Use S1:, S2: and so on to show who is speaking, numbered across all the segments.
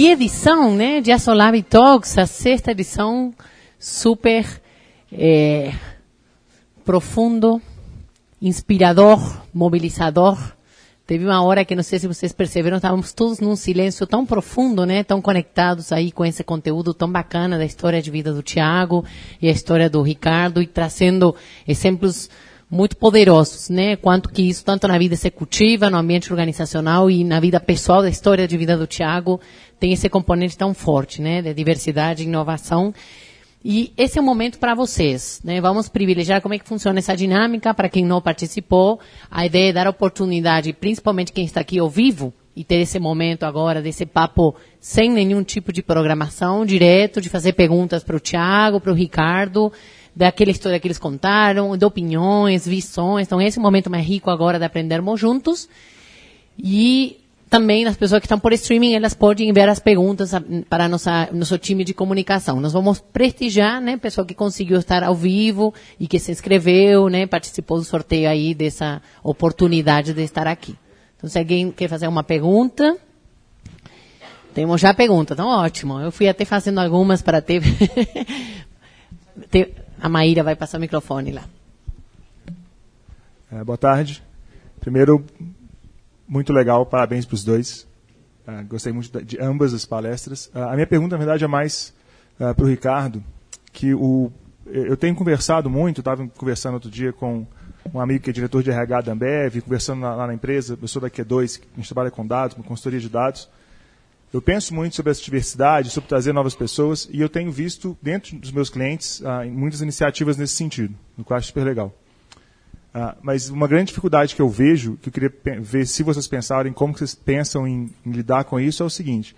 S1: Que edição, né? De Asolab Talks, a sexta edição, super é, profundo, inspirador, mobilizador. Teve uma hora que não sei se vocês perceberam, estávamos todos num silêncio tão profundo, né? Tão conectados aí com esse conteúdo tão bacana da história de vida do Tiago e a história do Ricardo e trazendo exemplos muito poderosos, né? Quanto que isso, tanto na vida executiva, no ambiente organizacional e na vida pessoal, da história de vida do Tiago, tem esse componente tão forte, né? De diversidade inovação. E esse é o momento para vocês, né? Vamos privilegiar como é que funciona essa dinâmica para quem não participou. A ideia é dar oportunidade, principalmente quem está aqui ao vivo, e ter esse momento agora desse papo sem nenhum tipo de programação, direto, de fazer perguntas para o Tiago, para o Ricardo, daquela história que eles contaram, de opiniões, visões. Então, esse é o momento mais rico agora de aprendermos juntos. E também as pessoas que estão por streaming, elas podem enviar as perguntas para nossa, nosso time de comunicação. Nós vamos prestigiar, né, pessoa que conseguiu estar ao vivo e que se inscreveu, né, participou do sorteio aí dessa oportunidade de estar aqui. Então, se alguém quer fazer uma pergunta, temos já pergunta, então ótimo. Eu fui até fazendo algumas para ter, ter a Maíra vai passar o microfone lá.
S2: É, boa tarde. Primeiro, muito legal, parabéns para os dois. Uh, gostei muito de ambas as palestras. Uh, a minha pergunta, na verdade, é mais uh, para o Ricardo, que o, eu tenho conversado muito, estava conversando outro dia com um amigo que é diretor de RH da Ambev, conversando lá na empresa, eu sou da Q2, a gente trabalha com dados, com consultoria de dados. Eu penso muito sobre essa diversidade, sobre trazer novas pessoas, e eu tenho visto dentro dos meus clientes ah, muitas iniciativas nesse sentido, o que eu acho super legal. Ah, mas uma grande dificuldade que eu vejo, que eu queria ver se vocês pensarem como vocês pensam em, em lidar com isso, é o seguinte: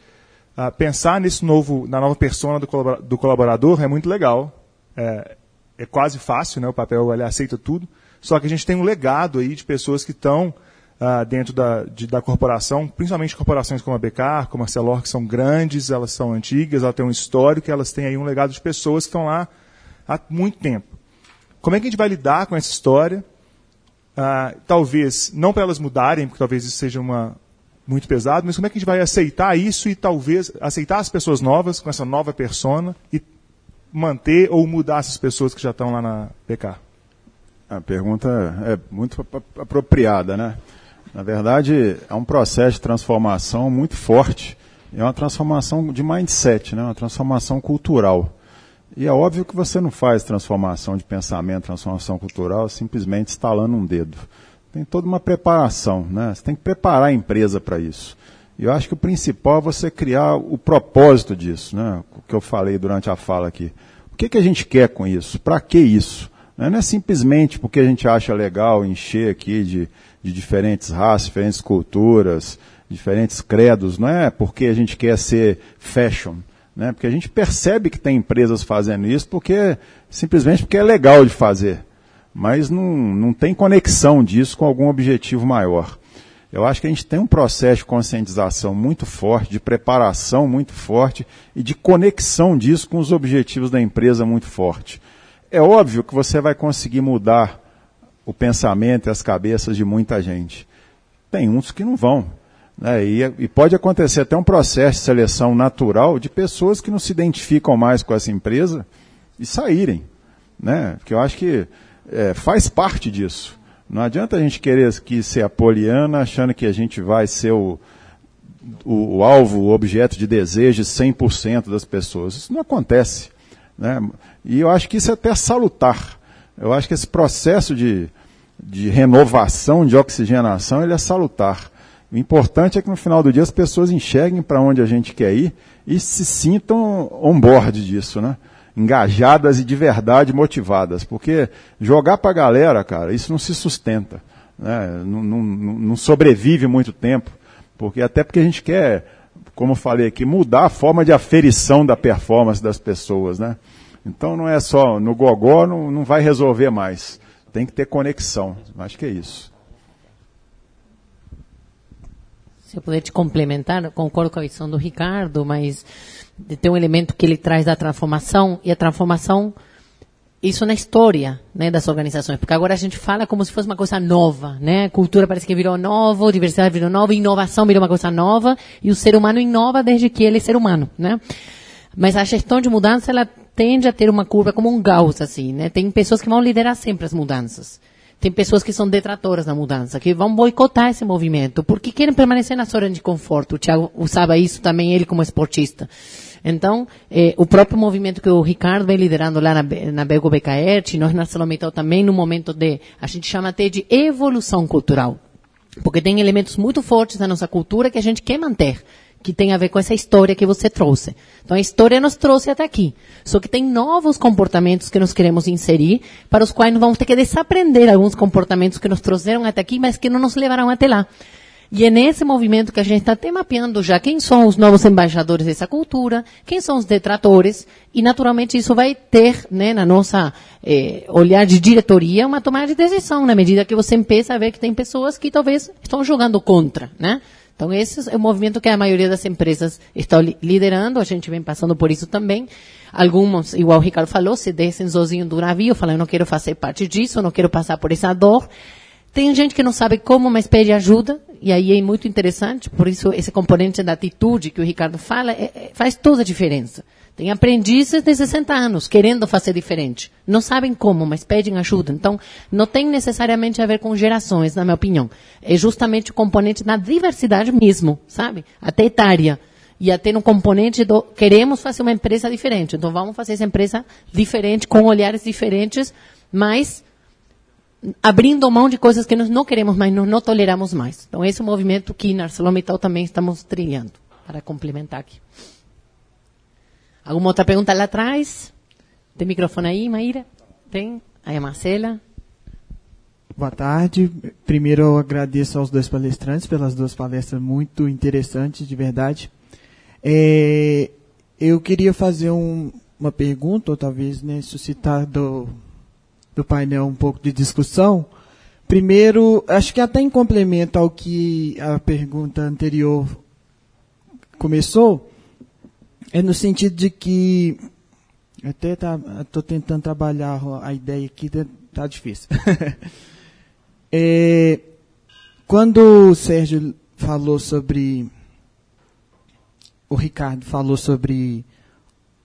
S2: ah, pensar nesse novo, na nova persona do, colaborador, do colaborador é muito legal, é, é, quase fácil, né? O papel ele aceita tudo. Só que a gente tem um legado aí de pessoas que estão uh, dentro da, de, da corporação, principalmente corporações como a Becar, como a Celor, que são grandes, elas são antigas, elas têm um histórico, elas têm aí um legado de pessoas que estão lá há muito tempo. Como é que a gente vai lidar com essa história? Uh, talvez, não para elas mudarem, porque talvez isso seja uma, muito pesado, mas como é que a gente vai aceitar isso e talvez aceitar as pessoas novas com essa nova persona e manter ou mudar essas pessoas que já estão lá na PK?
S3: A pergunta é muito apropriada, né? Na verdade, é um processo de transformação muito forte. É uma transformação de mindset, né? uma transformação cultural. E é óbvio que você não faz transformação de pensamento, transformação cultural, simplesmente instalando um dedo. Tem toda uma preparação, né? Você tem que preparar a empresa para isso. E eu acho que o principal é você criar o propósito disso, né? O que eu falei durante a fala aqui. O que, que a gente quer com isso? Para que isso? Não é simplesmente porque a gente acha legal encher aqui de de diferentes raças, diferentes culturas, diferentes credos, não é porque a gente quer ser fashion, né? Porque a gente percebe que tem empresas fazendo isso porque simplesmente porque é legal de fazer, mas não, não tem conexão disso com algum objetivo maior. Eu acho que a gente tem um processo de conscientização muito forte, de preparação muito forte e de conexão disso com os objetivos da empresa muito forte. É óbvio que você vai conseguir mudar o pensamento e as cabeças de muita gente. Tem uns que não vão. Né? E, e, pode acontecer até um processo de seleção natural de pessoas que não se identificam mais com essa empresa e saírem. Né? Porque eu acho que é, faz parte disso. Não adianta a gente querer que ser apoliana achando que a gente vai ser o, o, o alvo, o objeto de desejo de 100% das pessoas. Isso não acontece. Né? E eu acho que isso é até salutar. Eu acho que esse processo de, de renovação, de oxigenação, ele é salutar. O importante é que no final do dia as pessoas enxerguem para onde a gente quer ir e se sintam on-board disso, né? Engajadas e de verdade motivadas. Porque jogar para a galera, cara, isso não se sustenta. Né? Não, não, não sobrevive muito tempo. Porque até porque a gente quer, como eu falei aqui, mudar a forma de aferição da performance das pessoas, né? Então não é só no gogó, não, não vai resolver mais. Tem que ter conexão. Acho que é isso.
S1: Se eu puder te complementar, concordo com a visão do Ricardo, mas tem um elemento que ele traz da transformação, e a transformação isso na história né, das organizações, porque agora a gente fala como se fosse uma coisa nova, né? Cultura parece que virou novo, diversidade virou nova, inovação virou uma coisa nova, e o ser humano inova desde que ele é ser humano, né? Mas a gestão de mudança, ela tende a ter uma curva como um Gauss, assim, né? Tem pessoas que vão liderar sempre as mudanças. Tem pessoas que são detratoras da mudança, que vão boicotar esse movimento, porque querem permanecer na zona de conforto. O Thiago usava isso também, ele como esportista. Então, eh, o próprio movimento que o Ricardo vem liderando lá na, na Bego BKR, nós na Salomitão também, no momento de, a gente chama até de evolução cultural. Porque tem elementos muito fortes da nossa cultura que a gente quer manter que tem a ver com essa história que você trouxe. Então a história nos trouxe até aqui. Só que tem novos comportamentos que nós queremos inserir, para os quais nós vamos ter que desaprender alguns comportamentos que nos trouxeram até aqui, mas que não nos levaram até lá. E é nesse movimento que a gente está até mapeando já quem são os novos embaixadores dessa cultura, quem são os detratores, e naturalmente isso vai ter, né, na nossa eh, olhar de diretoria, uma tomada de decisão, na medida que você empieza a ver que tem pessoas que talvez estão jogando contra, né? Então, esse é o movimento que a maioria das empresas está liderando, a gente vem passando por isso também. Alguns, igual o Ricardo falou, se descem sozinho do navio, falam, eu não quero fazer parte disso, não quero passar por essa dor. Tem gente que não sabe como, mas pede ajuda, e aí é muito interessante, por isso esse componente da atitude que o Ricardo fala é, é, faz toda a diferença. Tem aprendizes de 60 anos querendo fazer diferente. Não sabem como, mas pedem ajuda. Então, não tem necessariamente a ver com gerações, na minha opinião. É justamente o componente da diversidade mesmo, sabe? Até etária. E até no componente do queremos fazer uma empresa diferente. Então, vamos fazer essa empresa diferente, com olhares diferentes, mas abrindo mão de coisas que nós não queremos mais, nós não toleramos mais. Então, esse é o movimento que na ArcelorMittal também estamos trilhando, para complementar aqui. Alguma outra pergunta lá atrás? Tem microfone aí, Maíra? Tem? Aí a Marcela.
S4: Boa tarde. Primeiro eu agradeço aos dois palestrantes pelas duas palestras muito interessantes, de verdade. É, eu queria fazer um, uma pergunta, ou talvez né, suscitar do, do painel um pouco de discussão. Primeiro, acho que até em complemento ao que a pergunta anterior começou, é no sentido de que até tá, tentando trabalhar a ideia aqui, tá, tá difícil. é, quando o Sérgio falou sobre o Ricardo falou sobre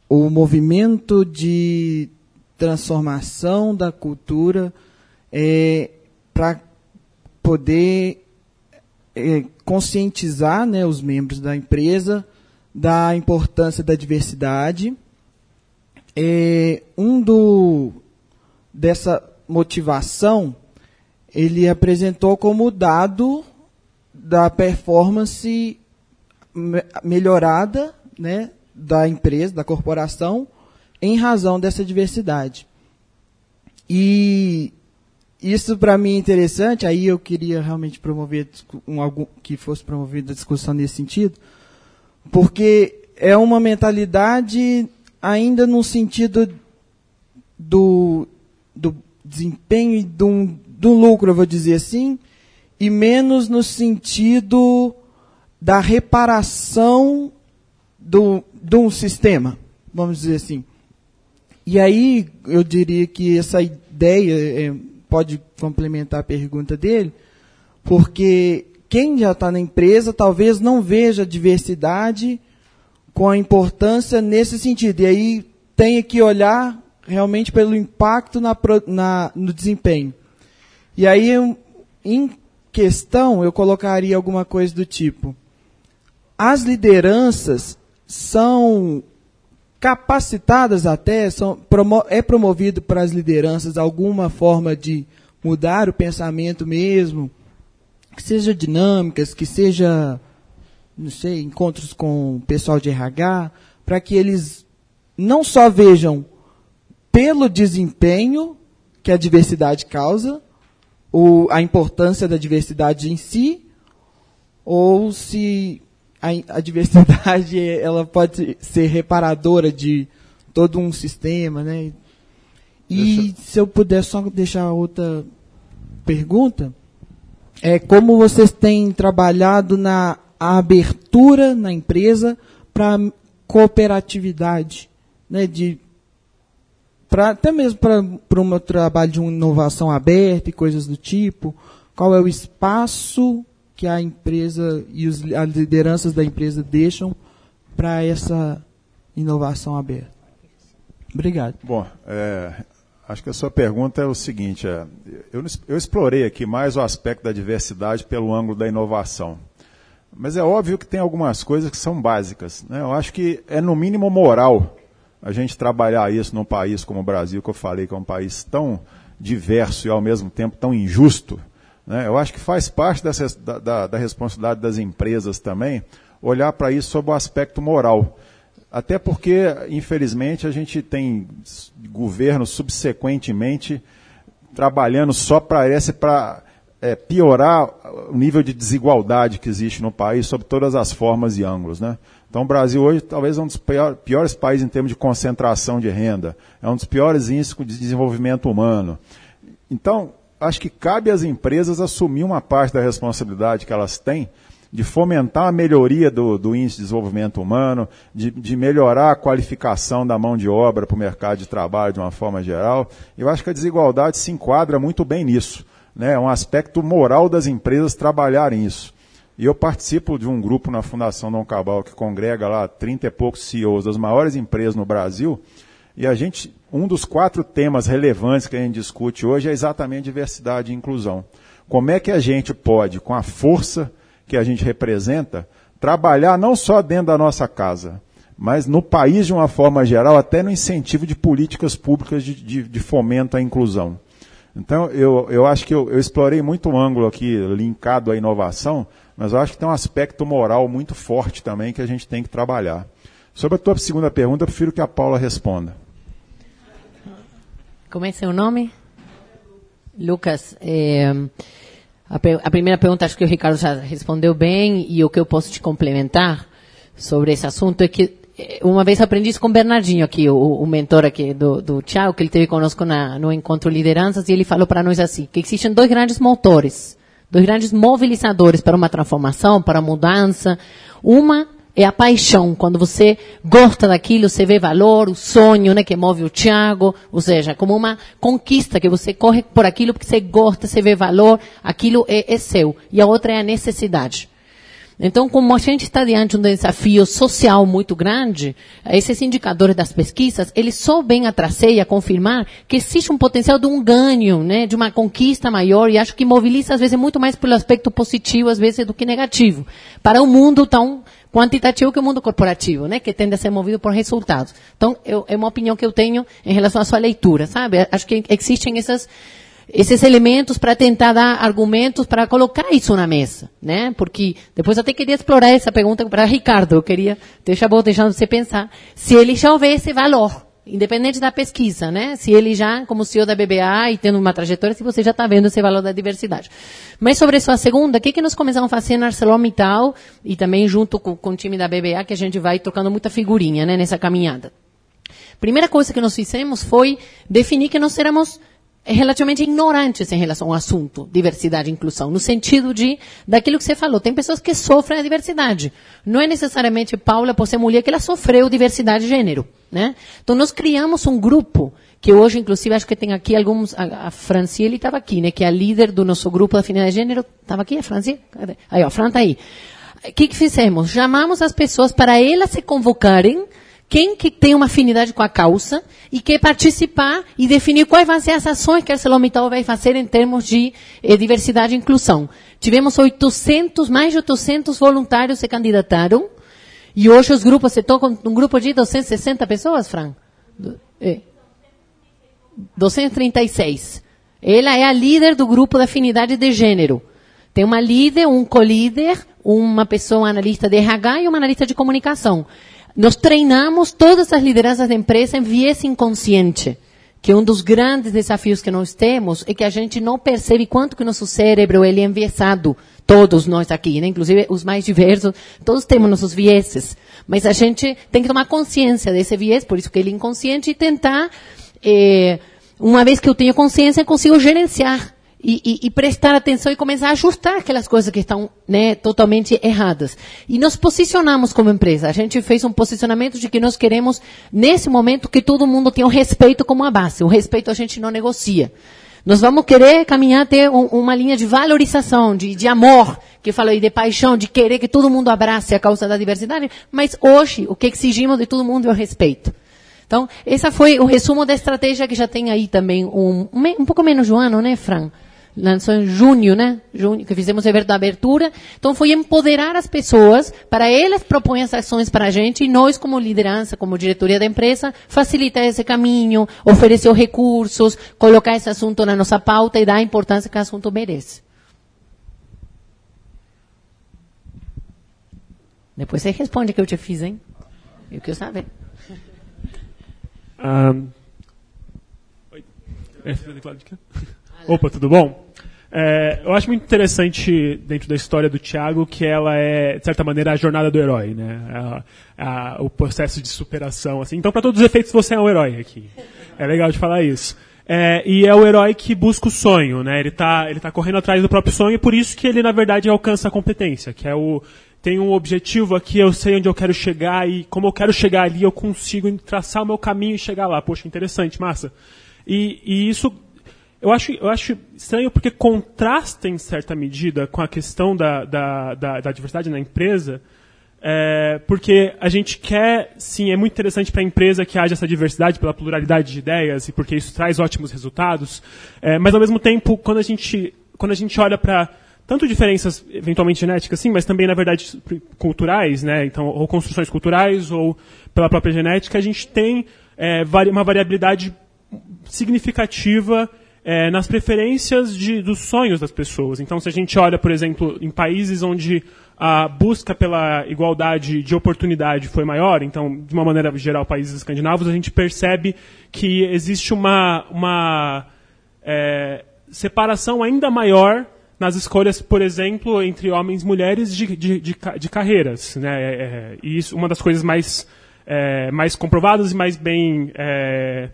S4: o movimento de transformação da cultura é, para poder é, conscientizar né, os membros da empresa da importância da diversidade. É, um do dessa motivação ele apresentou como dado da performance melhorada né, da empresa, da corporação, em razão dessa diversidade. E isso para mim é interessante, aí eu queria realmente promover um, algum, que fosse promovida a discussão nesse sentido, porque é uma mentalidade ainda no sentido do, do desempenho e do, do lucro, eu vou dizer assim, e menos no sentido da reparação do, de um sistema, vamos dizer assim. E aí eu diria que essa ideia é, pode complementar a pergunta dele, porque quem já está na empresa talvez não veja a diversidade com a importância nesse sentido. E aí tem que olhar realmente pelo impacto na, na, no desempenho. E aí, em questão, eu colocaria alguma coisa do tipo: as lideranças são capacitadas até, são, é promovido para as lideranças alguma forma de mudar o pensamento mesmo, que seja dinâmicas, que seja, não sei, encontros com o pessoal de RH, para que eles não só vejam pelo desempenho que a diversidade causa, ou a importância da diversidade em si, ou se a, a diversidade ela pode ser reparadora de todo um sistema, né? E Deixa... se eu puder só deixar outra pergunta, é como vocês têm trabalhado na abertura na empresa para cooperatividade, né, de pra, até mesmo para o meu trabalho de uma inovação aberta e coisas do tipo, qual é o espaço que a empresa e os, as lideranças da empresa deixam para essa inovação aberta? Obrigado.
S3: Bom, é, acho que a sua pergunta é o seguinte: é, eu, eu explorei aqui mais o aspecto da diversidade pelo ângulo da inovação. Mas é óbvio que tem algumas coisas que são básicas. Né? Eu acho que é no mínimo moral a gente trabalhar isso num país como o Brasil, que eu falei que é um país tão diverso e ao mesmo tempo tão injusto. Né? Eu acho que faz parte dessa, da, da, da responsabilidade das empresas também olhar para isso sob o aspecto moral. Até porque, infelizmente, a gente tem governos subsequentemente trabalhando só para esse para é, piorar o nível de desigualdade que existe no país sob todas as formas e ângulos. Né? Então o Brasil hoje talvez é um dos piores países em termos de concentração de renda, é um dos piores índices de desenvolvimento humano. Então, acho que cabe às empresas assumir uma parte da responsabilidade que elas têm de fomentar a melhoria do, do índice de desenvolvimento humano, de, de, melhorar a qualificação da mão de obra para o mercado de trabalho de uma forma geral. Eu acho que a desigualdade se enquadra muito bem nisso. Né? É um aspecto moral das empresas trabalharem isso. E eu participo de um grupo na Fundação Dom Cabal que congrega lá 30 e poucos CEOs das maiores empresas no Brasil. E a gente, um dos quatro temas relevantes que a gente discute hoje é exatamente diversidade e inclusão. Como é que a gente pode, com a força que a gente representa, trabalhar não só dentro da nossa casa, mas no país de uma forma geral, até no incentivo de políticas públicas de, de, de fomento à inclusão. Então, eu, eu acho que eu, eu explorei muito um ângulo aqui linkado à inovação, mas eu acho que tem um aspecto moral muito forte também que a gente tem que trabalhar. Sobre a tua segunda pergunta, eu prefiro que a Paula responda.
S1: Como é seu nome? Lucas. É... A, a, primeira pergunta acho que o Ricardo já respondeu bem e o que eu posso te complementar sobre esse assunto é que eh, uma vez aprendi isso com o Bernardinho aqui, o, o mentor aqui do, do que ele teve conosco na, no encontro Lideranças e ele falou para nós assim, que existem dois grandes motores, dois grandes mobilizadores para uma transformação, para mudança. Uma é a paixão, quando você gosta daquilo, você vê valor, o sonho, né, que move o Tiago, ou seja, como uma conquista, que você corre por aquilo porque você gosta, você vê valor, aquilo é, é seu. E a outra é a necessidade. Então, como a gente está diante de um desafio social muito grande, esses indicadores das pesquisas, eles só vêm a trazer e a confirmar que existe um potencial de um ganho, né, de uma conquista maior, e acho que mobiliza, às vezes, muito mais pelo aspecto positivo, às vezes, do que negativo, para um mundo tão quantitativo que o mundo corporativo, né, que tende a ser movido por resultados. Então, eu, é uma opinião que eu tenho em relação à sua leitura, sabe? Acho que existem essas esses elementos para tentar dar argumentos para colocar isso na mesa, né? Porque depois eu até queria explorar essa pergunta para Ricardo, eu queria deixar vou deixando você pensar se ele já houve esse valor, independente da pesquisa, né? Se ele já, como CEO da BBA e tendo uma trajetória, se você já está vendo esse valor da diversidade. Mas sobre a sua segunda, o que, que nós começamos a fazer na ArcelorMittal e também junto com, com o time da BBA, que a gente vai trocando muita figurinha, né, nessa caminhada. Primeira coisa que nós fizemos foi definir que nós éramos relativamente ignorantes em relação ao assunto diversidade e inclusão, no sentido de daquilo que você falou. Tem pessoas que sofrem a diversidade. Não é necessariamente Paula por ser mulher que ela sofreu diversidade de gênero, né? Então nós criamos um grupo que hoje, inclusive, acho que tem aqui alguns. A, a Franciele estava aqui, né? Que é a líder do nosso grupo da afinidade de gênero. Estava aqui a Franciele? Aí, ó, a Fran está aí. O que, que fizemos? Chamamos as pessoas para elas se convocarem quem que tem uma afinidade com a causa e quer participar e definir quais vão ser as ações que a ArcelorMittal vai fazer em termos de eh, diversidade e inclusão. Tivemos 800, mais de 800 voluntários se candidataram e hoje os grupos, você toca um grupo de 260 pessoas, Fran? É. 236. Ela é a líder do grupo da afinidade de gênero. Tem uma líder, um co-líder, uma pessoa analista de RH e uma analista de comunicação. Nós treinamos todas as lideranças da empresa em viés inconsciente, que é um dos grandes desafios que nós temos é que a gente não percebe quanto que nosso cérebro ele é enviesado. Todos nós aqui, né? inclusive os mais diversos, todos temos nossos vieses. Mas a gente tem que tomar consciência desse viés, por isso que ele é inconsciente, e tentar, eh, uma vez que eu tenho consciência, eu consigo gerenciar e, e, e, prestar atenção e começar a ajustar aquelas coisas que estão né, totalmente erradas. E nos posicionamos como empresa. A gente fez um posicionamento de que nós queremos, nesse momento, que todo mundo tenha o respeito como a base. O respeito a gente não negocia. Nós vamos querer caminhar até um, uma linha de valorização, de, de amor, que aí, de paixão, de querer que todo mundo abrace a causa da diversidade. Mas hoje, o que exigimos de todo mundo é o respeito. Então, esse foi o resumo da estratégia que já tem aí também um, um pouco menos de um ano, né, Fran? Lançou em junho, né? Junho, que fizemos o evento da abertura. Então foi empoderar as pessoas para elas propõem as ações para a gente e nós, como liderança, como diretoria da empresa, facilitar esse caminho, oferecer recursos, colocar esse assunto na nossa pauta e dar a importância que o assunto merece. Depois você responde o que eu te fiz, hein? Eu quero saber. Um...
S5: Oi. É, Opa, tudo bom? É, eu acho muito interessante dentro da história do Tiago que ela é, de certa maneira, a jornada do herói, né? A, a, o processo de superação, assim. Então, para todos os efeitos, você é um herói aqui. É legal de falar isso. É, e é o herói que busca o sonho, né? Ele está ele tá correndo atrás do próprio sonho e por isso que ele, na verdade, alcança a competência, que é o tem um objetivo aqui, eu sei onde eu quero chegar e como eu quero chegar ali, eu consigo traçar o meu caminho e chegar lá. Poxa, interessante, massa. E, e isso eu acho, eu acho estranho porque contrasta, em certa medida, com a questão da, da, da, da diversidade na empresa, é, porque a gente quer, sim, é muito interessante para a empresa que haja essa diversidade pela pluralidade de ideias e porque isso traz ótimos resultados, é, mas ao mesmo tempo, quando a gente, quando a gente olha para tanto diferenças eventualmente genéticas, sim, mas também, na verdade, culturais, né? Então, ou construções culturais ou pela própria genética, a gente tem é, uma variabilidade significativa é, nas preferências de, dos sonhos das pessoas. Então, se a gente olha, por exemplo, em países onde a busca pela igualdade de oportunidade foi maior, então, de uma maneira geral, países escandinavos, a gente percebe que existe uma, uma é, separação ainda maior nas escolhas, por exemplo, entre homens e mulheres de, de, de, de carreiras. Né? É, é e isso uma das coisas mais, é, mais comprovadas e mais bem, é,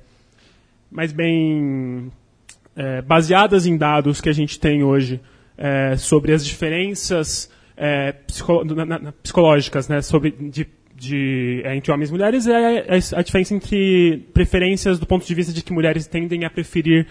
S5: mais bem é, baseadas em dados que a gente tem hoje é, sobre as diferenças é, na, na, psicológicas né, sobre, de, de, é, entre homens e mulheres é, é a diferença entre preferências do ponto de vista de que mulheres tendem a preferir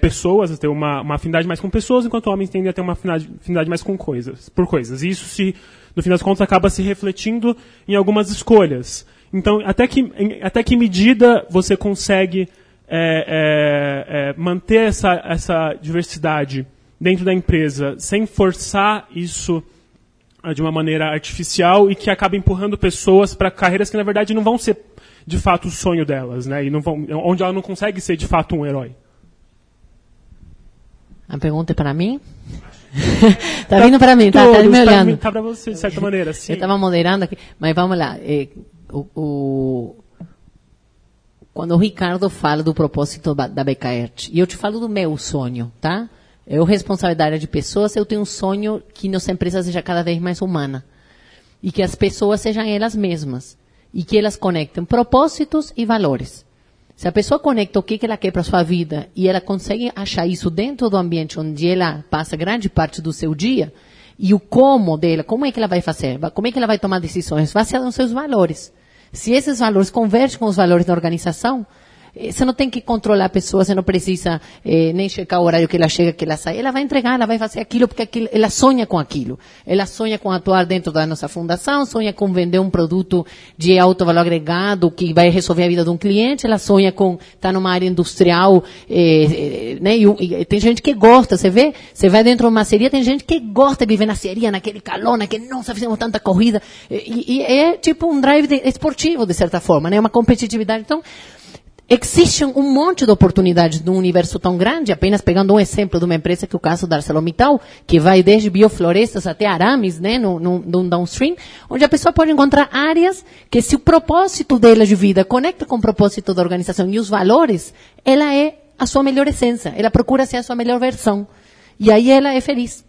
S5: pessoas, a ter uma, uma, afinidade mais com pessoas, enquanto homens tendem a ter uma afinidade, afinidade mais com coisas, por coisas. E isso, se, no fim das contas, acaba se refletindo em algumas escolhas. Então, até que, até que medida você consegue é, é, é, manter essa, essa diversidade dentro da empresa sem forçar isso ah, de uma maneira artificial e que acaba empurrando pessoas para carreiras que na verdade não vão ser de fato o sonho delas, né? E não vão, onde ela não consegue ser de fato um herói.
S1: A pergunta é para mim? tá vindo para mim, tá, tá me olhando.
S5: Tá para você, de certa maneira, sim.
S1: Eu estava moderando aqui, mas vamos lá. É, o, o, quando o Ricardo fala do propósito da BKERT, e eu te falo do meu sonho, tá? Eu, responsabilidade de pessoas, eu tenho um sonho que nossa empresa seja cada vez mais humana. E que as pessoas sejam elas mesmas. E que elas conectem propósitos e valores. Se a pessoa conecta o que ela quer para sua vida e ela consegue achar isso dentro do ambiente onde ela passa grande parte do seu dia, e o como dela, como é que ela vai fazer, como é que ela vai tomar decisões, baseado nos seus valores. Se esses valores convergem com os valores da organização, você não tem que controlar a pessoa, você não precisa eh, nem checar o horário que ela chega, que ela sai. Ela vai entregar, ela vai fazer aquilo porque aquilo, ela sonha com aquilo. Ela sonha com atuar dentro da nossa fundação, sonha com vender um produto de alto valor agregado que vai resolver a vida de um cliente, ela sonha com estar tá numa área industrial, eh, eh, né? E, e, tem gente que gosta, você vê, você vai dentro de uma seria, tem gente que gosta de viver na seria, naquele calor, naquele, nossa, fizemos tanta corrida. E, e é tipo um drive de, esportivo, de certa forma, né? Uma competitividade. Então, Existem um monte de oportunidades num universo tão grande, apenas pegando um exemplo de uma empresa que é o caso da ArcelorMittal, que vai desde bioflorestas até arames, né, no, no, no, downstream, onde a pessoa pode encontrar áreas que se o propósito dela de vida conecta com o propósito da organização e os valores, ela é a sua melhor essência, ela procura ser a sua melhor versão. E aí ela é feliz.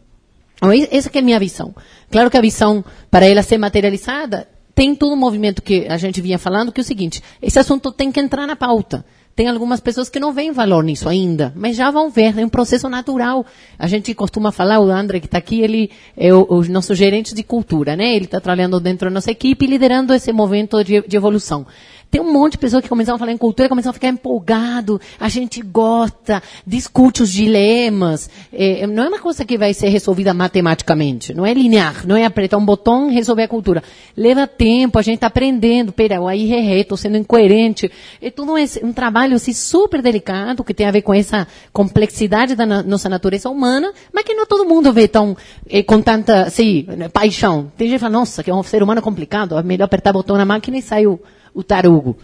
S1: Então, essa é a minha visão. Claro que a visão, para ela ser materializada, tem todo um movimento que a gente vinha falando, que é o seguinte, esse assunto tem que entrar na pauta. tem algumas pessoas que não veem valor nisso ainda, mas já vão ver, é um processo natural. A gente costuma falar, o André que está aqui, ele é o, o, nosso gerente de cultura, né? Ele está trabalhando dentro da nossa equipe, liderando esse movimento de, de evolução. Tem um monte de pessoas que começam a falar em cultura, começam a ficar empolgado, a gente gosta, discute os dilemas. É, não é uma coisa que vai ser resolvida matematicamente, não é linear, não é apertar um botão e resolver a cultura. Leva tempo, a gente está aprendendo, pera, aí errei, estou sendo incoerente. É tudo um, trabalho assim, super delicado, que tem a ver com essa complexidade da na, nossa natureza humana, mas que não todo mundo vê tão, é, com tanta assim, paixão. Tem gente que fala, nossa, que é um ser humano complicado, é melhor apertar o botão na máquina e saiu o tarugo.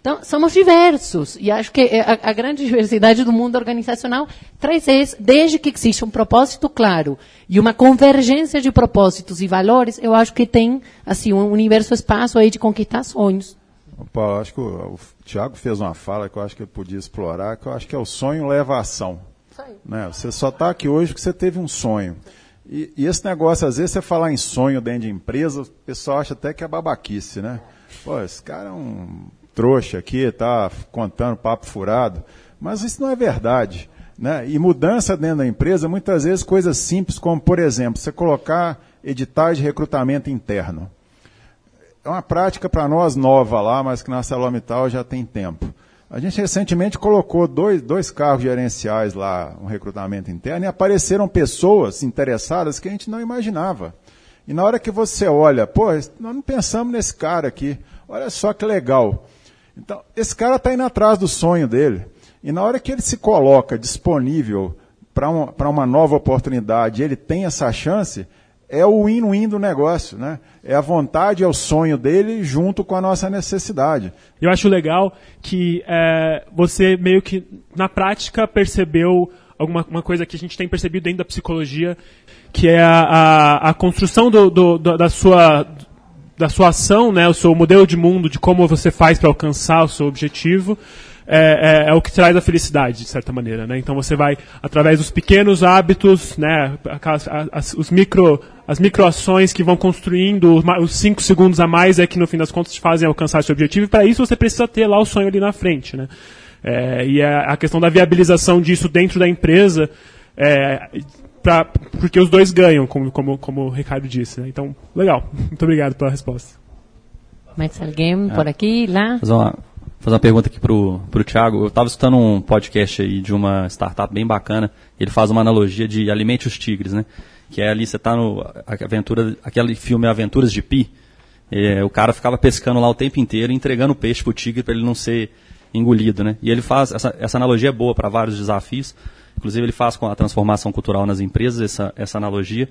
S1: Então, somos diversos. E acho que a, a, grande diversidade do mundo organizacional traz isso, desde que existe um propósito claro e uma convergência de propósitos e valores, eu acho que tem, assim, um universo espaço aí de conquistar sonhos.
S3: Paulo, acho que o, o Tiago fez uma fala que eu acho que ele podia explorar, que eu acho que é o sonho leva a ação. Né? Você só está aqui hoje porque você teve um sonho. E, e, esse negócio, às vezes, você falar em sonho dentro de empresa, o pessoal acha até que é babaquice, né? Pô, esse cara é um trouxa aqui, tá contando papo furado. Mas isso não é verdade. Né? E mudança dentro da empresa, muitas vezes coisas simples, como, por exemplo, você colocar editais de recrutamento interno. É uma prática para nós nova lá, mas que na Celomital já tem tempo. A gente recentemente colocou dois, dois cargos gerenciais lá, um recrutamento interno, e apareceram pessoas interessadas que a gente não imaginava. E na hora que você olha, pô, nós não pensamos nesse cara aqui, olha só que legal. Então, esse cara está indo atrás do sonho dele. E na hora que ele se coloca disponível para uma, uma nova oportunidade, ele tem essa chance, é o win-win do negócio, né? É a vontade, é o sonho dele junto com a nossa necessidade.
S5: Eu acho legal que é, você meio que na prática percebeu alguma uma coisa que a gente tem percebido dentro da psicologia, que é a, a, a construção do, do, da sua da sua ação, né, o seu modelo de mundo, de como você faz para alcançar o seu objetivo, é, é, é, o que traz a felicidade, de certa maneira. Né? Então você vai, através dos pequenos hábitos, né, as, as, os micro, as microações que vão construindo, os cinco segundos a mais é que no fim das contas te fazem alcançar seu objetivo, e para isso você precisa ter lá o sonho ali na frente. Né? É, e a, a, questão da viabilização disso dentro da empresa é, pra, porque os dois ganham, como, como, como o Ricardo disse. Né? Então, legal. Muito obrigado pela resposta.
S1: Mais alguém por aqui, lá?
S6: Fazer uma, fazer uma pergunta aqui pro, pro Thiago. Eu estava escutando um podcast aí de uma startup bem bacana. Ele faz uma analogia de Alimente os Tigres, né? Que é ali, você está no. Aventura, aquele filme Aventuras de Pi. É, o cara ficava pescando lá o tempo inteiro, entregando peixe pro tigre para ele não ser engolido, né? E ele faz. Essa, essa analogia é boa para vários desafios. Inclusive, ele faz com a transformação cultural nas empresas essa, essa analogia.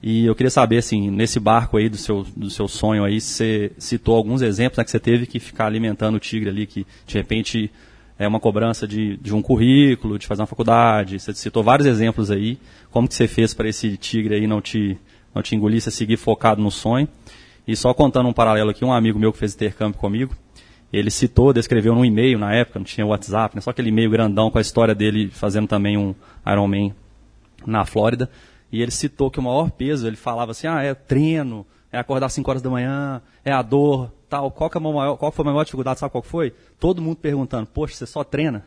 S6: E eu queria saber, assim, nesse barco aí do seu, do seu sonho aí, você citou alguns exemplos né, que você teve que ficar alimentando o tigre ali, que de repente é uma cobrança de, de um currículo, de fazer uma faculdade. Você citou vários exemplos aí. Como que você fez para esse tigre aí não te, não te engolir, você seguir focado no sonho? E só contando um paralelo aqui, um amigo meu que fez intercâmbio comigo, ele citou, descreveu num e-mail na época, não tinha WhatsApp, né, só aquele e-mail grandão com a história dele fazendo também um Ironman na Flórida. E ele citou que o maior peso, ele falava assim, ah, é treino, é acordar às 5 horas da manhã, é a dor, tal. Qual, que é a maior, qual foi a maior dificuldade, sabe qual foi? Todo mundo perguntando, poxa, você só treina?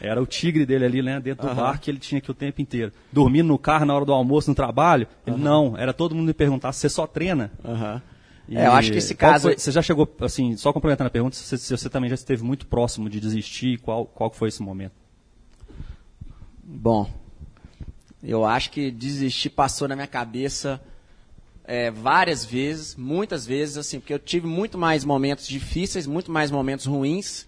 S6: Era o tigre dele ali, né, dentro do uhum. bar que ele tinha aqui o tempo inteiro. Dormindo no carro na hora do almoço, no trabalho. Ele, uhum. não, era todo mundo me perguntar, você só treina?
S7: Uhum. É, eu acho que esse caso.
S6: Foi, você já chegou, assim, só complementando a pergunta, se, se, você também já esteve muito próximo de desistir, qual, qual foi esse momento?
S7: Bom, eu acho que desistir passou na minha cabeça é, várias vezes, muitas vezes, assim, porque eu tive muito mais momentos difíceis, muito mais momentos ruins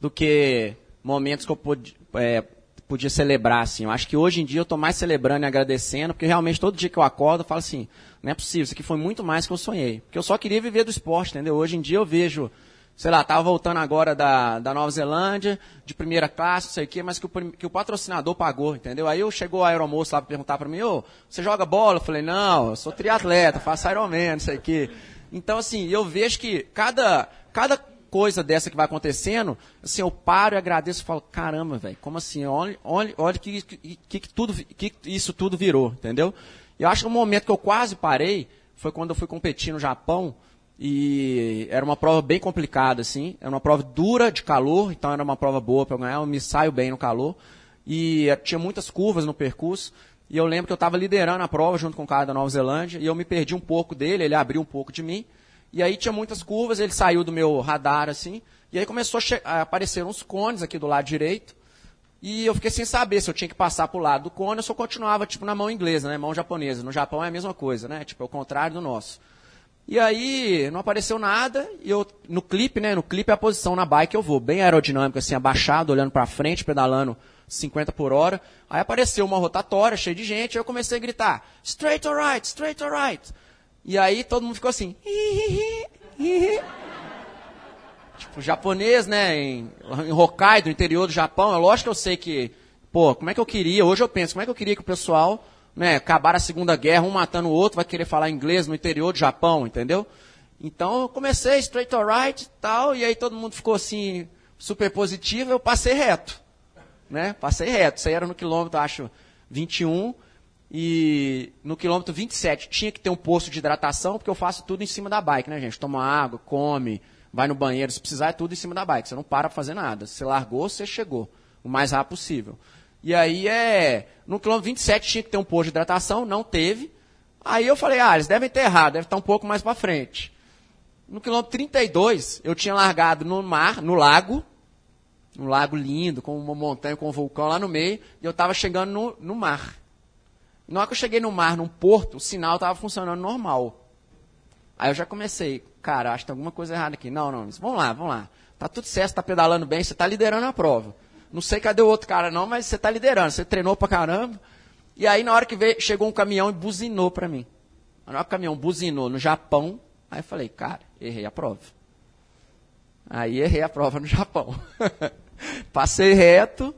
S7: do que momentos que eu pude, é, podia celebrar, assim. Eu acho que hoje em dia eu estou mais celebrando e agradecendo, porque realmente todo dia que eu acordo eu falo assim, não é possível, isso aqui foi muito mais que eu sonhei. Porque eu só queria viver do esporte, entendeu? Hoje em dia eu vejo, sei lá, tava voltando agora da, da Nova Zelândia, de primeira classe, não sei o quê, mas que o, que o patrocinador pagou, entendeu? Aí eu chegou a aeromoço lá para perguntar para mim, ô, você joga bola? Eu falei, não, eu sou triatleta, faço Ironman, não sei o quê. Então, assim, eu vejo que cada, cada coisa dessa que vai acontecendo, assim, eu paro e agradeço e falo, caramba, velho, como assim? Olha, olha, olha que, que, que, tudo, que isso tudo virou, entendeu? Eu acho que o momento que eu quase parei foi quando eu fui competir no Japão E era uma prova bem complicada, assim. Era uma prova dura de calor, então era uma prova boa para eu ganhar. Eu me saio bem no calor. E eh, tinha muitas curvas no percurso. E eu lembro que eu estava liderando a prova junto com o cara da Nova Zelândia. E eu me perdi um pouco dele, ele abriu um pouco de mim. E aí tinha muitas curvas, ele saiu do meu radar, assim. E aí começou a, a aparecer uns cones aqui do lado direito. E eu fiquei sem saber se eu tinha que passar para o lado do cone ou se eu continuava, tipo, na mão inglesa, né? Mão japonesa. No Japão é a mesma coisa, né? Tipo, é o contrário do nosso. E aí não apareceu nada, e eu, no clipe, né? No clipe é a posição na bike eu vou, bem aerodinâmico, assim, abaixado, olhando para frente, pedalando 50 por hora. Aí apareceu uma rotatória cheia de gente, aí eu comecei a gritar, straight or right, straight or right. E aí todo mundo ficou assim, tipo, japonês, né, em, em Hokkaido, no interior do Japão, é lógico que eu sei que, pô, como é que eu queria, hoje eu penso, como é que eu queria que o pessoal né, acabar a Segunda Guerra, um matando o outro, vai querer falar inglês no interior do Japão, entendeu? Então eu comecei straight alright e tal, e aí todo mundo ficou assim, super positivo, eu passei reto. Né? Passei reto. Isso aí era no quilômetro, acho, 21. E no quilômetro 27 tinha que ter um posto de hidratação, porque eu faço tudo em cima da bike, né, gente? Toma água, come, vai no banheiro, se precisar é tudo em cima da bike. Você não para pra fazer nada. Você largou, você chegou. O mais rápido possível. E aí é. No quilômetro 27 tinha que ter um posto de hidratação, não teve. Aí eu falei, ah, eles devem ter errado, deve estar um pouco mais para frente. No quilômetro 32, eu tinha largado no mar, no lago, um lago lindo, com uma montanha, com um vulcão lá no meio, e eu estava chegando no, no mar. Na hora que eu cheguei no mar, num porto, o sinal estava funcionando normal. Aí eu já comecei, cara, acho que tem alguma coisa errada aqui. Não, não, vamos lá, vamos lá. Tá tudo certo, está pedalando bem, você está liderando a prova. Não sei cadê o outro cara não, mas você está liderando, você treinou pra caramba. E aí na hora que veio, chegou um caminhão e buzinou para mim. Na hora que o caminhão buzinou no Japão, aí eu falei, cara, errei a prova. Aí errei a prova no Japão. Passei reto,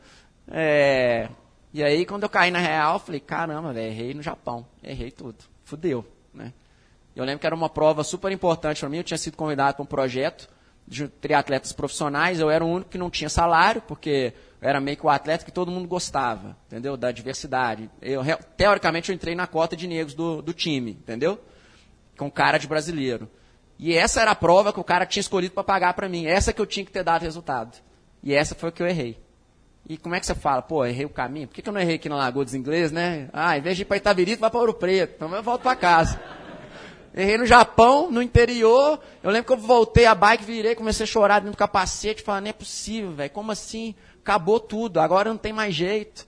S7: é... e aí quando eu caí na real, eu falei, caramba, errei no Japão, errei tudo, fudeu, né? Eu lembro que era uma prova super importante para mim, eu tinha sido convidado para um projeto de triatletas profissionais, eu era o único que não tinha salário, porque eu era meio que o atleta que todo mundo gostava, entendeu? Da diversidade. Eu, teoricamente, eu entrei na cota de negros do, do time, entendeu? Com cara de brasileiro. E essa era a prova que o cara tinha escolhido para pagar para mim. Essa que eu tinha que ter dado resultado. E essa foi que eu errei. E como é que você fala? Pô, errei o caminho? Por que, que eu não errei aqui na Lagoa dos Ingleses, né? Ah, em vez de ir para Itabirito, vai para Ouro Preto. Então eu volto para casa. Errei no Japão, no interior. Eu lembro que eu voltei a bike, virei, comecei a chorar dentro do capacete. Falei, não é possível, velho. Como assim? Acabou tudo, agora não tem mais jeito.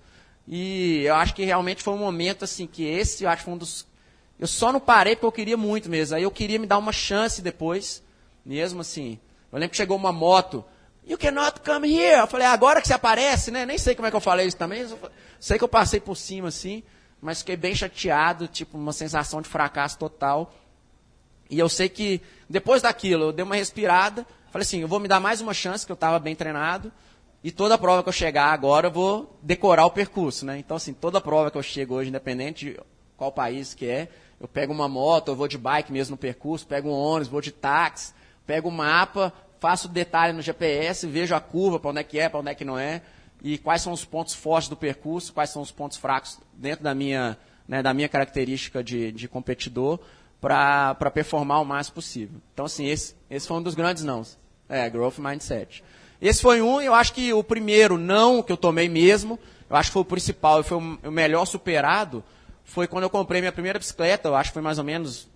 S7: E eu acho que realmente foi um momento assim que esse, eu acho foi um dos. Eu só não parei porque eu queria muito mesmo. Aí eu queria me dar uma chance depois, mesmo assim. Eu lembro que chegou uma moto. You cannot come here. Eu falei, agora que você aparece, né? Nem sei como é que eu falei isso também. Sei que eu passei por cima assim, mas fiquei bem chateado, tipo, uma sensação de fracasso total. E eu sei que depois daquilo, eu dei uma respirada, falei assim, eu vou me dar mais uma chance, que eu estava bem treinado, e toda prova que eu chegar agora, eu vou decorar o percurso, né? Então, assim, toda prova que eu chego hoje, independente de qual país que é, eu pego uma moto, eu vou de bike mesmo no percurso, pego um ônibus, vou de táxi, pego o mapa, faço detalhe no GPS, vejo a curva, para onde é que é, para onde é que não é, e quais são os pontos fortes do percurso, quais são os pontos fracos dentro da minha, né, da minha característica de, de competidor, para performar o máximo possível. Então, assim, esse, esse foi um dos grandes não. É, growth mindset. Esse foi um, eu acho que o primeiro não que eu tomei mesmo, eu acho que foi o principal e foi o melhor superado, foi quando eu comprei minha primeira bicicleta, eu acho que foi mais ou menos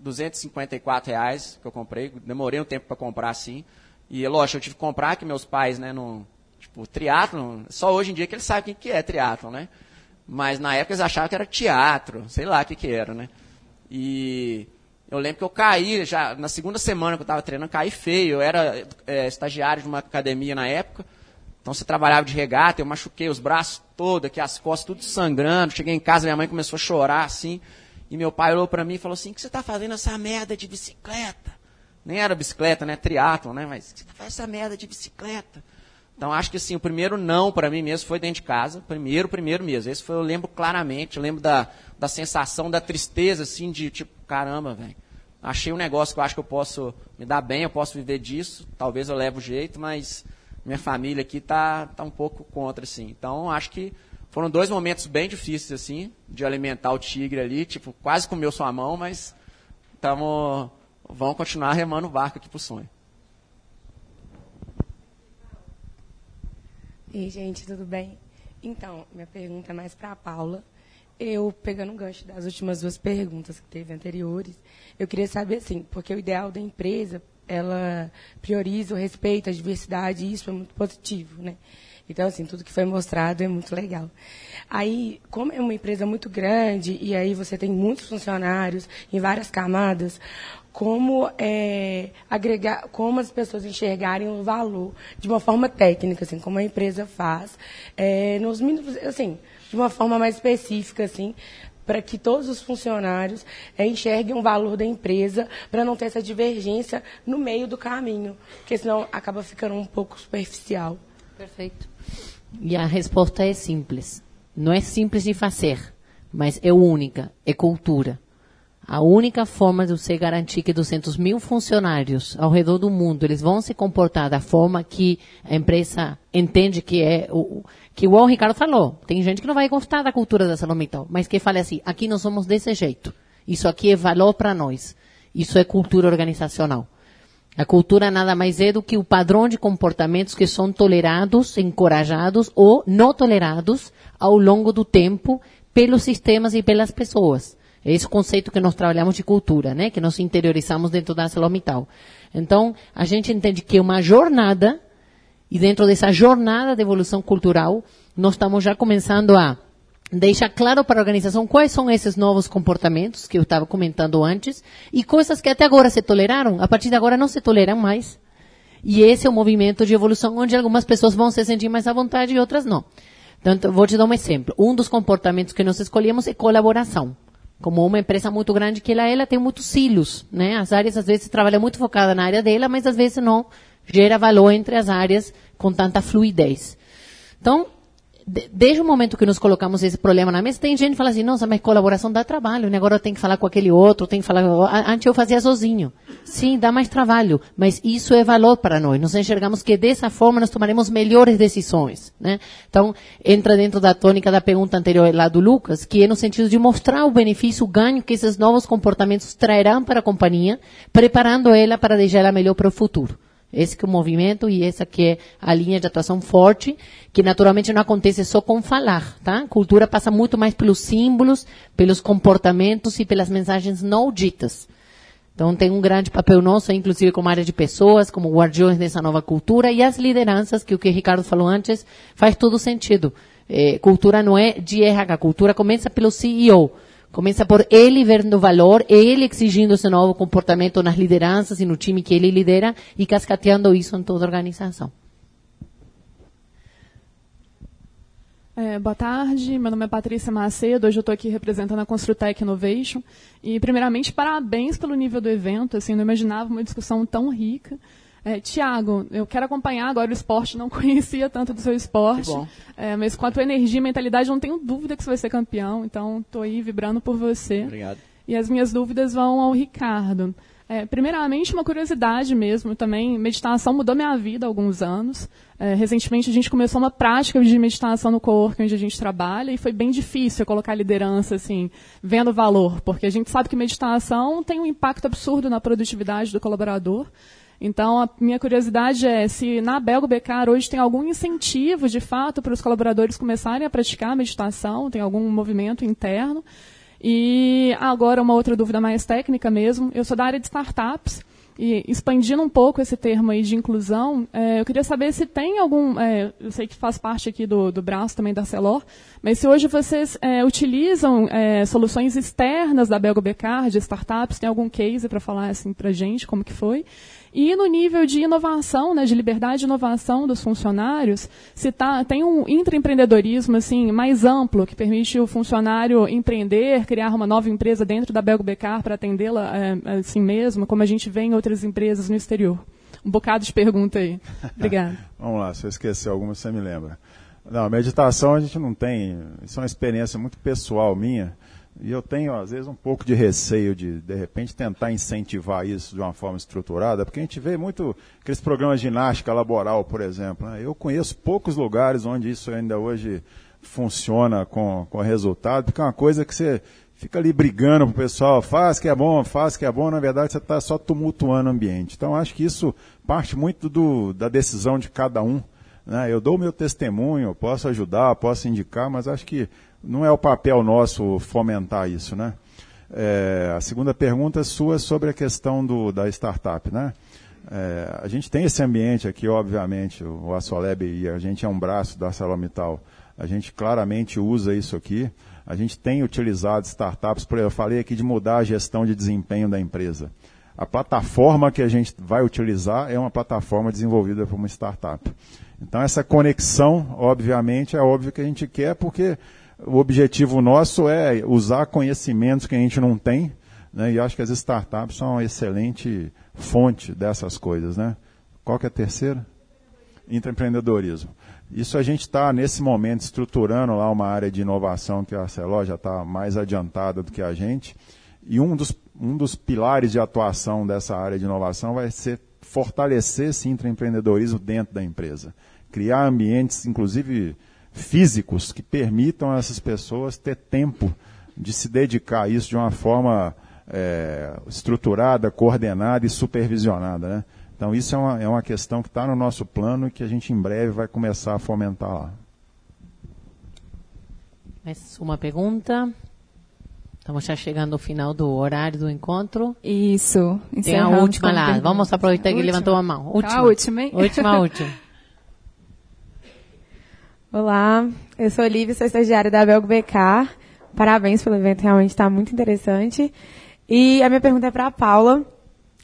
S7: 254 reais que eu comprei, demorei um tempo para comprar assim. E lógico, eu tive que comprar que meus pais, né, no tipo, triatlo, só hoje em dia que eles sabem o que é triatlo, né? Mas na época eles achavam que era teatro, sei lá o que que era, né? E eu lembro que eu caí, já na segunda semana que eu estava treinando, caí feio. Eu era é, estagiário de uma academia na época. Então você trabalhava de regata, eu machuquei os braços todos, aqui as costas tudo sangrando. Cheguei em casa, minha mãe começou a chorar assim. E meu pai olhou para mim e falou assim: "O que você está fazendo essa merda de bicicleta?" Nem era bicicleta, né? Triatlon, né? Mas você faz essa merda de bicicleta. Então acho que assim, o primeiro não para mim mesmo foi dentro de casa. Primeiro, primeiro mesmo. Esse foi, eu lembro claramente, eu lembro da, da sensação, da tristeza, assim, de tipo, caramba, velho. Achei um negócio que eu acho que eu posso me dar bem, eu posso viver disso. Talvez eu leve o jeito, mas minha família aqui tá, tá um pouco contra, assim. Então acho que foram dois momentos bem difíceis, assim, de alimentar o tigre ali, tipo, quase comeu sua mão, mas estamos vão continuar remando o barco aqui pro sonho.
S8: Ei, gente, tudo bem? Então, minha pergunta é mais para a Paula. Eu, pegando um gancho das últimas duas perguntas que teve anteriores, eu queria saber, assim, porque o ideal da empresa, ela prioriza o respeito, a diversidade, e isso é muito positivo, né? Então, assim, tudo que foi mostrado é muito legal. Aí, como é uma empresa muito grande, e aí você tem muitos funcionários em várias camadas, como é, agregar, como as pessoas enxergarem o valor de uma forma técnica, assim, como a empresa faz, é, nos mínimos, assim, de uma forma mais específica, assim, para que todos os funcionários é, enxerguem o valor da empresa, para não ter essa divergência no meio do caminho, porque senão acaba ficando um pouco superficial.
S1: Perfeito. E a resposta é simples. Não é simples de fazer, mas é única, é cultura. A única forma de você garantir que 200 mil funcionários ao redor do mundo eles vão se comportar da forma que a empresa entende que é o que o Ricardo falou. Tem gente que não vai gostar da cultura da saúde mental, mas que fale assim: aqui nós somos desse jeito. Isso aqui é valor para nós. Isso é cultura organizacional. A cultura nada mais é do que o padrão de comportamentos que são tolerados, encorajados ou não tolerados ao longo do tempo pelos sistemas e pelas pessoas. É esse conceito que nós trabalhamos de cultura, né? Que nós interiorizamos dentro da ArcelorMittal. Então, a gente entende que é uma jornada, e dentro dessa jornada de evolução cultural, nós estamos já começando a deixar claro para a organização quais são esses novos comportamentos que eu estava comentando antes e coisas que até agora se toleraram, a partir de agora não se toleram mais. E esse é o movimento de evolução onde algumas pessoas vão se sentir mais à vontade e outras não. Então, vou te dar um exemplo. Um dos comportamentos que nós escolhemos é colaboração como uma empresa muito grande que ela, ela tem muitos silos, né? As áreas às vezes trabalham muito focada na área dela, mas às vezes não gera valor entre as áreas com tanta fluidez. Então, desde o momento que nos colocamos esse problema na mesa, tem gente que fala assim, nossa, mas colaboração dá trabalho, né? agora eu tenho que falar com aquele outro, tenho que falar... Antes eu fazia sozinho. Sim, dá mais trabalho, mas isso é valor para nós. Nós enxergamos que dessa forma nós tomaremos melhores decisões. Né? Então, entra dentro da tônica da pergunta anterior lá do Lucas, que é no sentido de mostrar o benefício, o ganho que esses novos comportamentos trarão para a companhia, preparando ela para deixar ela melhor para o futuro. Esse que é o movimento e essa que é a linha de atuação forte, que naturalmente não acontece só com falar, tá? Cultura passa muito mais pelos símbolos, pelos comportamentos e pelas mensagens não ditas. Então tem um grande papel nosso, inclusive como área de pessoas, como guardiões dessa nova cultura e as lideranças, que o que o Ricardo falou antes, faz todo sentido. É, cultura não é de RH, cultura começa pelo CEO. Começa por ele vendo valor, ele exigindo esse novo comportamento nas lideranças e no time que ele lidera e cascateando isso em toda a organização.
S9: É, boa tarde, meu nome é Patrícia Macedo, hoje eu estou aqui representando a Construtec Innovation. E, primeiramente, parabéns pelo nível do evento, assim, não imaginava uma discussão tão rica. É, Tiago, eu quero acompanhar agora o esporte, não conhecia tanto do seu esporte. É, mas com a tua energia e mentalidade, não tenho dúvida que você vai ser campeão. Então, estou aí vibrando por você.
S7: Obrigado.
S9: E as minhas dúvidas vão ao Ricardo. É, primeiramente, uma curiosidade mesmo também. Meditação mudou minha vida há alguns anos. É, recentemente, a gente começou uma prática de meditação no coworking onde a gente trabalha e foi bem difícil colocar liderança, assim, vendo valor, porque a gente sabe que meditação tem um impacto absurdo na produtividade do colaborador. Então, a minha curiosidade é se na Belgo Becar hoje tem algum incentivo, de fato, para os colaboradores começarem a praticar meditação, tem algum movimento interno. E agora, uma outra dúvida mais técnica mesmo. Eu sou da área de startups. E expandindo um pouco esse termo aí de inclusão, é, eu queria saber se tem algum, é, eu sei que faz parte aqui do, do braço também da Celor, mas se hoje vocês é, utilizam é, soluções externas da Belgo Becar, de startups, tem algum case para falar assim para gente, como que foi? E no nível de inovação, né, de liberdade de inovação dos funcionários, se tá, tem um intraempreendedorismo assim, mais amplo, que permite o funcionário empreender, criar uma nova empresa dentro da Belgo Becar para atendê-la é, assim mesmo, como a gente vê em outras empresas no exterior. Um bocado de pergunta aí. Obrigada.
S3: Vamos lá, se eu esquecer alguma, você me lembra. Não, meditação a gente não tem, isso é uma experiência muito pessoal minha. E eu tenho, às vezes, um pouco de receio de, de repente, tentar incentivar isso de uma forma estruturada, porque a gente vê muito aqueles programas de ginástica laboral, por exemplo. Né? Eu conheço poucos lugares onde isso ainda hoje funciona com, com resultado, porque é uma coisa que você fica ali brigando com o pessoal, faz que é bom, faz que é bom, na verdade você está só tumultuando o ambiente. Então acho que isso parte muito do, da decisão de cada um. Né? Eu dou o meu testemunho, posso ajudar, posso indicar, mas acho que não é o papel nosso fomentar isso. Né? É, a segunda pergunta é sua sobre a questão do, da startup. Né? É, a gente tem esse ambiente aqui, obviamente, o Assoleb e a gente é um braço da ArcelorMittal. A gente claramente usa isso aqui. A gente tem utilizado startups, eu falei aqui de mudar a gestão de desempenho da empresa. A plataforma que a gente vai utilizar é uma plataforma desenvolvida por uma startup. Então essa conexão, obviamente, é óbvio que a gente quer, porque o objetivo nosso é usar conhecimentos que a gente não tem, né? e acho que as startups são uma excelente fonte dessas coisas. Né? Qual que é a terceira? Intraempreendedorismo. Isso a gente está, nesse momento, estruturando lá uma área de inovação que a Arcelor já está mais adiantada do que a gente. E um dos, um dos pilares de atuação dessa área de inovação vai ser fortalecer esse intraempreendedorismo dentro da empresa. Criar ambientes, inclusive físicos, que permitam a essas pessoas ter tempo de se dedicar a isso de uma forma é, estruturada, coordenada e supervisionada. Né? Então, isso é uma, é uma questão que está no nosso plano e que a gente em breve vai começar a fomentar lá.
S1: Mais uma pergunta? Estamos já chegando ao final do horário do encontro.
S10: Isso.
S1: Tem a última lá. Vamos aproveitar que ele levantou a mão.
S10: Última. A última, hein?
S1: Última, última.
S10: Olá, eu sou Olivia, sou estagiária da Belgo BK. Parabéns pelo evento, realmente está muito interessante. E a minha pergunta é para a Paula.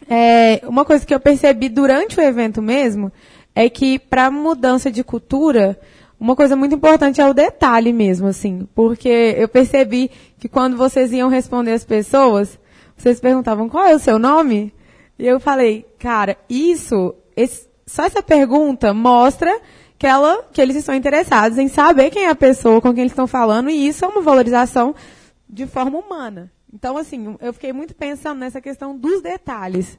S10: É, uma coisa que eu percebi durante o evento mesmo é que para mudança de cultura, uma coisa muito importante é o detalhe mesmo, assim, porque eu percebi que quando vocês iam responder as pessoas, vocês perguntavam qual é o seu nome? E eu falei, cara, isso, esse, só essa pergunta mostra que, ela, que eles estão interessados em saber quem é a pessoa com quem eles estão falando, e isso é uma valorização de forma humana. Então, assim, eu fiquei muito pensando nessa questão dos detalhes.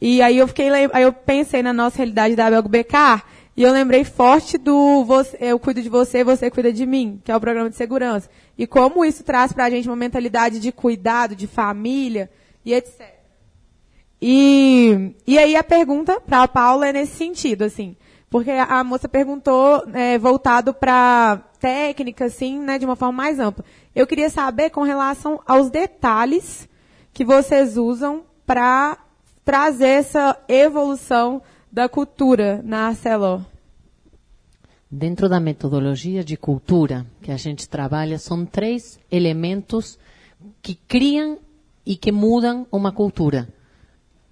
S10: E aí eu fiquei, aí eu pensei na nossa realidade da Abel BK e eu lembrei forte do você, eu cuido de você, você cuida de mim, que é o programa de segurança. E como isso traz para a gente uma mentalidade de cuidado, de família e etc. E, e aí a pergunta para a Paula é nesse sentido, assim, porque a, moça perguntou é, voltado para técnica, assim, né, de uma forma mais ampla. Eu queria saber com relação aos detalhes que vocês usam para trazer essa evolução da cultura na Arcelor.
S1: Dentro da metodologia de cultura que a gente trabalha, são três elementos que criam e que mudam uma cultura: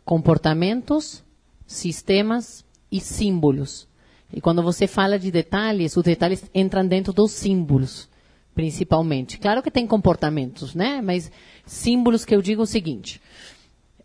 S1: comportamentos, sistemas e símbolos. E quando você fala de detalhes, os detalhes entram dentro dos símbolos principalmente. Claro que tem comportamentos, né? Mas símbolos que eu digo o seguinte: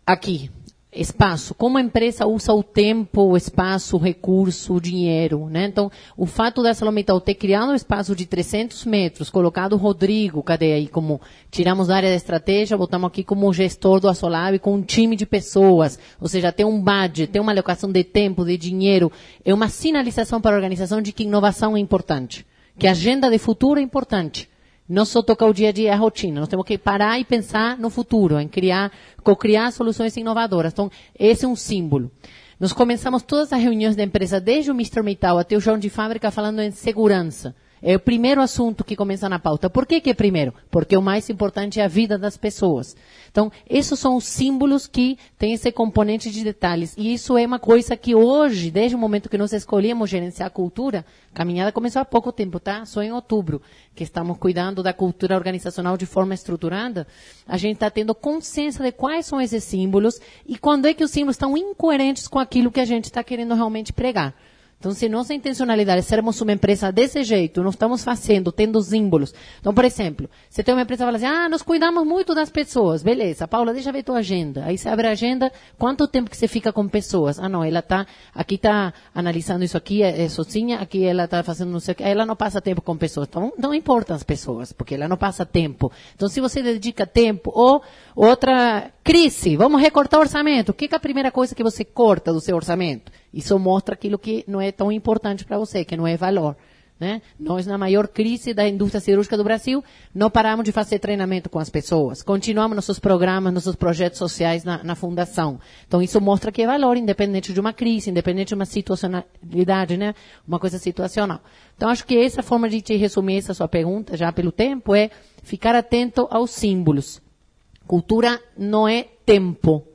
S1: aqui, espaço, como a empresa usa o tempo, o espaço, o recurso, o dinheiro, né? Então, o fato da Salomital ter criado um espaço de 300 metros, colocado o Rodrigo, cadê aí, como tiramos da área da estratégia, botamos aqui como gestor do Asolab com um time de pessoas, ou seja, tem um budget, tem uma alocação de tempo, de dinheiro, é uma sinalização para a organização de que inovação é importante que a agenda de futuro é importante. Não só tocar o dia a dia, a rotina. Nós temos que parar e pensar no futuro, em criar, co-criar soluções inovadoras. Então, esse é um símbolo. Nós começamos todas as reuniões da empresa, desde o Mr. Metal até o João de Fábrica, falando em segurança. É o primeiro assunto que começa na pauta. Por que, que é primeiro? Porque o mais importante é a vida das pessoas. Então, esses são os símbolos que têm esse componente de detalhes. E isso é uma coisa que hoje, desde o momento que nós escolhemos gerenciar a cultura, a caminhada começou há pouco tempo, tá? Só em outubro, que estamos cuidando da cultura organizacional de forma estruturada, a gente está tendo consciência de quais são esses símbolos e quando é que os símbolos estão incoerentes com aquilo que a gente está querendo realmente pregar. Então, se nossa intencionalidade é sermos uma empresa desse jeito, nós estamos fazendo, tendo símbolos. Então, por exemplo, você tem uma empresa que fala assim, ah, nós cuidamos muito das pessoas. Beleza, Paula, deixa eu ver tua agenda. Aí você abre a agenda, quanto tempo que você fica com pessoas? Ah, não, ela está, aqui está analisando isso aqui, é, é sozinha, aqui ela está fazendo não sei o que. Ela não passa tempo com pessoas. Então, não importam as pessoas, porque ela não passa tempo. Então, se você dedica tempo, ou outra crise, vamos recortar o orçamento. O que é a primeira coisa que você corta do seu orçamento? Isso mostra aquilo que não é tão importante para você, que não é valor. Né? Nós, na maior crise da indústria cirúrgica do Brasil, não paramos de fazer treinamento com as pessoas. Continuamos nossos programas, nossos projetos sociais na, na fundação. Então, isso mostra que é valor, independente de uma crise, independente de uma situacionalidade, né? uma coisa situacional. Então, acho que essa forma de te resumir essa sua pergunta, já pelo tempo, é ficar atento aos símbolos. Cultura não é tempo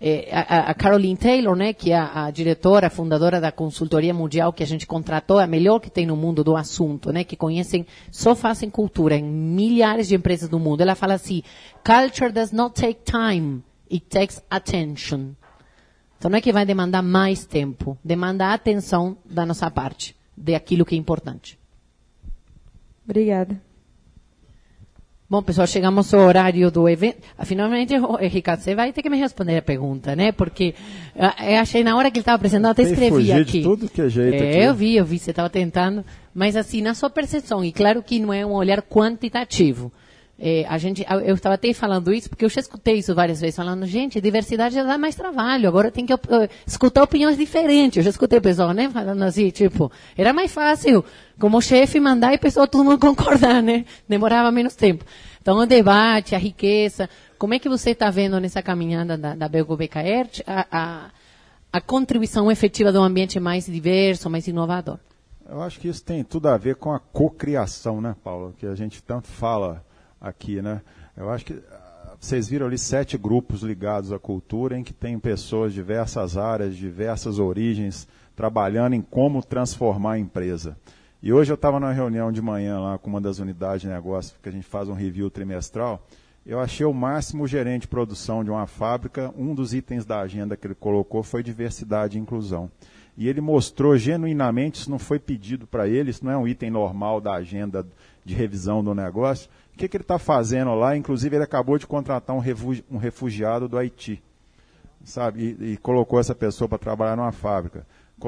S1: é, a, a, Caroline Taylor, né, que é a, a, diretora, fundadora da consultoria mundial que a gente contratou, é a melhor que tem no mundo do assunto, né, que conhecem, só fazem cultura em milhares de empresas do mundo. Ela fala assim: culture does not take time, it takes attention. Então não é que vai demandar mais tempo, demanda atenção da nossa parte, de aquilo que é importante.
S10: Obrigada.
S1: Bom, pessoal, chegamos ao horário do evento. Ah, finalmente, Ricardo, você vai ter que me responder a pergunta, né? Porque ah, eu achei na hora que ele estava apresentando, até escrevi aqui.
S3: De tudo que é jeito
S1: é,
S3: aqui.
S1: Eu vi, eu vi, você estava tentando. Mas assim, na sua percepção, e claro que não é um olhar quantitativo. É, a gente, eu estava até falando isso porque eu já escutei isso várias vezes, falando, gente, diversidade já dá mais trabalho, agora tem que uh, escutar opiniões diferentes. Eu já escutei o pessoal, né, falando assim, tipo, era mais fácil, como chefe, mandar e o pessoal todo mundo concordar, né? Demorava menos tempo. Então, o debate, a riqueza, como é que você está vendo nessa caminhada da, da Belgo BKR a, a, a contribuição efetiva de um ambiente mais diverso, mais inovador?
S3: Eu acho que isso tem tudo a ver com a cocriação, né, Paulo? Que a gente tanto fala aqui, né? Eu acho que ah, vocês viram ali sete grupos ligados à cultura em que tem pessoas de diversas áreas, diversas origens, trabalhando em como transformar a empresa. E hoje eu estava numa reunião de manhã lá com uma das unidades de negócio, que a gente faz um review trimestral. Eu achei o máximo gerente de produção de uma fábrica, um dos itens da agenda que ele colocou foi diversidade e inclusão. E ele mostrou genuinamente, isso não foi pedido para ele, isso não é um item normal da agenda de revisão do negócio, que, que ele está fazendo lá? Inclusive, ele acabou de contratar um, refugi um refugiado do Haiti, sabe? E, e colocou essa pessoa para trabalhar numa fábrica.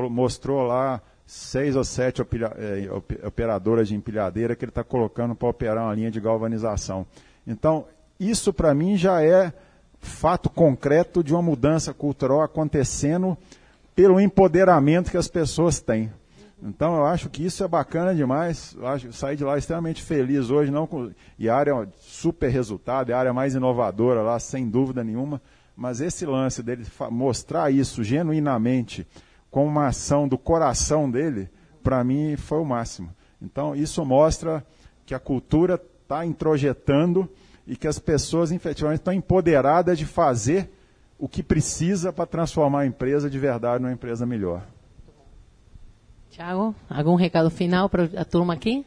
S3: mostrou lá seis ou sete é, operadoras de empilhadeira que ele está colocando para operar uma linha de galvanização. Então, isso para mim já é fato concreto de uma mudança cultural acontecendo pelo empoderamento que as pessoas têm. Então eu acho que isso é bacana demais. Eu acho saí de lá extremamente feliz hoje, não com, e a área é super resultado, é a área mais inovadora lá, sem dúvida nenhuma. Mas esse lance dele mostrar isso genuinamente com uma ação do coração dele, para mim foi o máximo. Então isso mostra que a cultura está introjetando e que as pessoas efetivamente estão empoderadas de fazer o que precisa para transformar a empresa de verdade numa empresa melhor.
S1: Tiago, algum recado final para a turma aqui?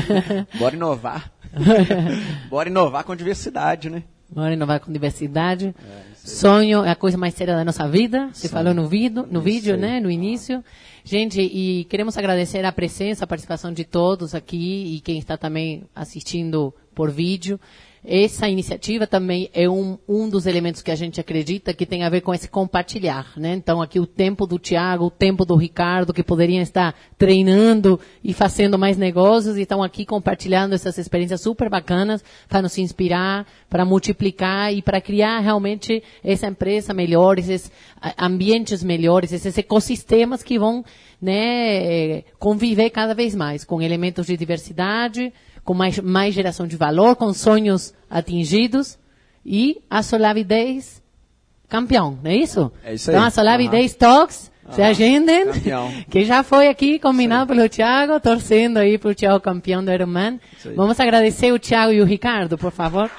S7: Bora inovar. Bora inovar com diversidade, né?
S1: Bora inovar com diversidade. É, Sonho é a coisa mais séria da nossa vida. Você Sim. falou no vídeo, no vídeo, né? No início. Gente, e queremos agradecer a presença, a participação de todos aqui e quem está também assistindo por vídeo. Essa iniciativa também é um, um dos elementos que a gente acredita que tem a ver com esse compartilhar, né? Então aqui o tempo do Tiago, o tempo do Ricardo, que poderiam estar treinando e fazendo mais negócios, e estão aqui compartilhando essas experiências super bacanas para nos inspirar, para multiplicar e para criar realmente essa empresa melhor, esses ambientes melhores, esses ecossistemas que vão né, conviver cada vez mais com elementos de diversidade, com mais, mais geração de valor, com sonhos atingidos e a Solavidez campeão, não é isso?
S7: É isso aí.
S1: Então a Solavidez uhum. Talks, uhum. se agendem, que já foi aqui combinado pelo Thiago, torcendo aí para o Thiago campeão do Ironman. Vamos agradecer o Thiago e o Ricardo, por favor.